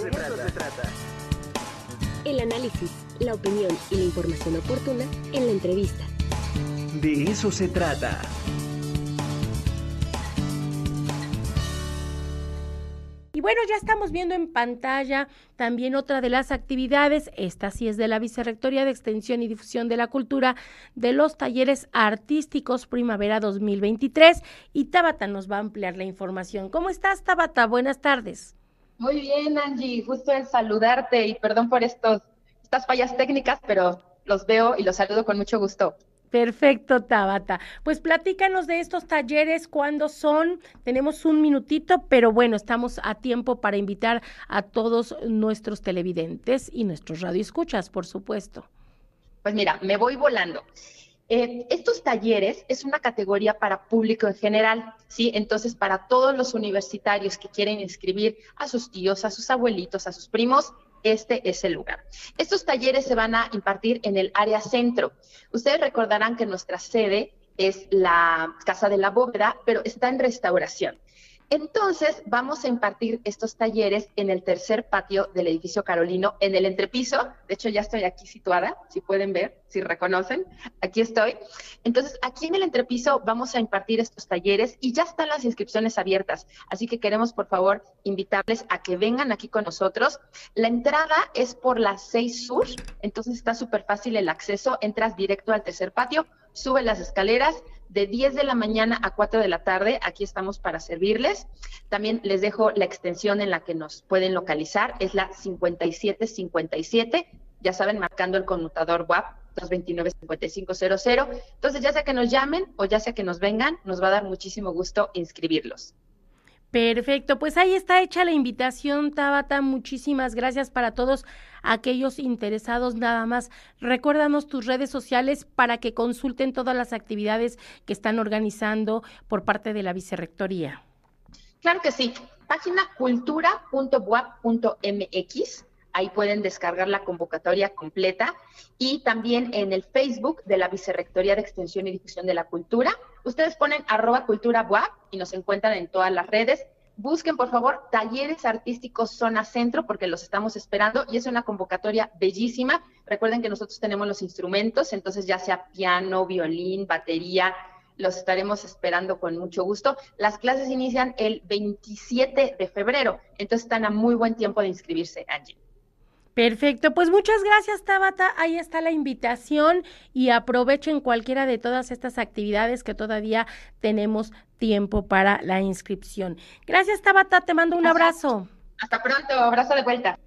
se, trata. El análisis, la opinión y la información oportuna en la entrevista. De eso se trata. Y bueno, ya estamos viendo en pantalla también otra de las actividades, esta sí es de la Vicerrectoría de Extensión y Difusión de la Cultura, de los talleres artísticos Primavera 2023. Y Tabata nos va a ampliar la información. ¿Cómo estás, Tabata? Buenas tardes. Muy bien, Angie, justo en saludarte y perdón por estos, estas fallas técnicas, pero los veo y los saludo con mucho gusto. Perfecto, Tabata. Pues platícanos de estos talleres, cuándo son. Tenemos un minutito, pero bueno, estamos a tiempo para invitar a todos nuestros televidentes y nuestros radioescuchas, por supuesto. Pues mira, me voy volando. Eh, estos talleres es una categoría para público en general, ¿sí? Entonces, para todos los universitarios que quieren inscribir a sus tíos, a sus abuelitos, a sus primos, este es el lugar. Estos talleres se van a impartir en el área centro. Ustedes recordarán que nuestra sede es la Casa de la Bóveda, pero está en restauración. Entonces, vamos a impartir estos talleres en el tercer patio del edificio Carolino, en el entrepiso. De hecho, ya estoy aquí situada, si pueden ver, si reconocen, aquí estoy. Entonces, aquí en el entrepiso vamos a impartir estos talleres y ya están las inscripciones abiertas. Así que queremos, por favor, invitarles a que vengan aquí con nosotros. La entrada es por la 6 Sur, entonces está súper fácil el acceso. Entras directo al tercer patio, sube las escaleras, de 10 de la mañana a 4 de la tarde. Aquí estamos para servirles. También les dejo la extensión en la que nos pueden localizar. Es la 5757. Ya saben, marcando el conmutador WAP 229-5500. Entonces, ya sea que nos llamen o ya sea que nos vengan, nos va a dar muchísimo gusto inscribirlos. Perfecto, pues ahí está hecha la invitación, Tabata. Muchísimas gracias para todos aquellos interesados. Nada más, recuérdanos tus redes sociales para que consulten todas las actividades que están organizando por parte de la Vicerrectoría. Claro que sí. Página cultura.buap.mx. Ahí pueden descargar la convocatoria completa y también en el Facebook de la Vicerrectoría de Extensión y Difusión de la Cultura. Ustedes ponen arroba cultura y nos encuentran en todas las redes. Busquen, por favor, talleres artísticos zona centro porque los estamos esperando y es una convocatoria bellísima. Recuerden que nosotros tenemos los instrumentos, entonces ya sea piano, violín, batería, los estaremos esperando con mucho gusto. Las clases inician el 27 de febrero, entonces están a muy buen tiempo de inscribirse, Angie. Perfecto, pues muchas gracias Tabata, ahí está la invitación y aprovechen cualquiera de todas estas actividades que todavía tenemos tiempo para la inscripción. Gracias Tabata, te mando un abrazo. Hasta pronto, abrazo de vuelta.